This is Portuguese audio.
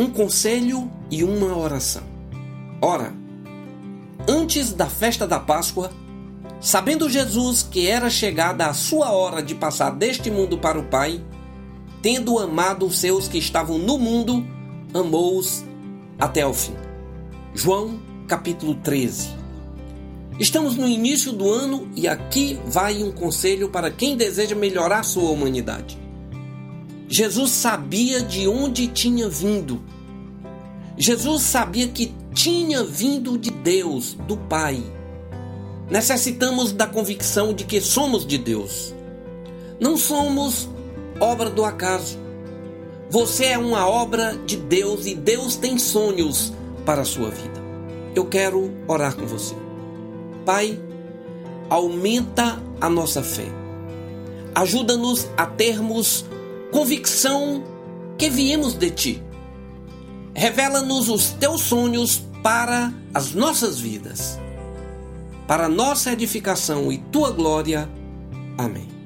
um conselho e uma oração. Ora, antes da festa da Páscoa, sabendo Jesus que era chegada a sua hora de passar deste mundo para o Pai, tendo amado os seus que estavam no mundo, amou-os até o fim. João capítulo 13. Estamos no início do ano e aqui vai um conselho para quem deseja melhorar sua humanidade. Jesus sabia de onde tinha vindo. Jesus sabia que tinha vindo de Deus, do Pai. Necessitamos da convicção de que somos de Deus. Não somos obra do acaso. Você é uma obra de Deus e Deus tem sonhos para a sua vida. Eu quero orar com você. Pai, aumenta a nossa fé. Ajuda-nos a termos convicção que viemos de ti. Revela-nos os teus sonhos para as nossas vidas, para nossa edificação e tua glória. Amém.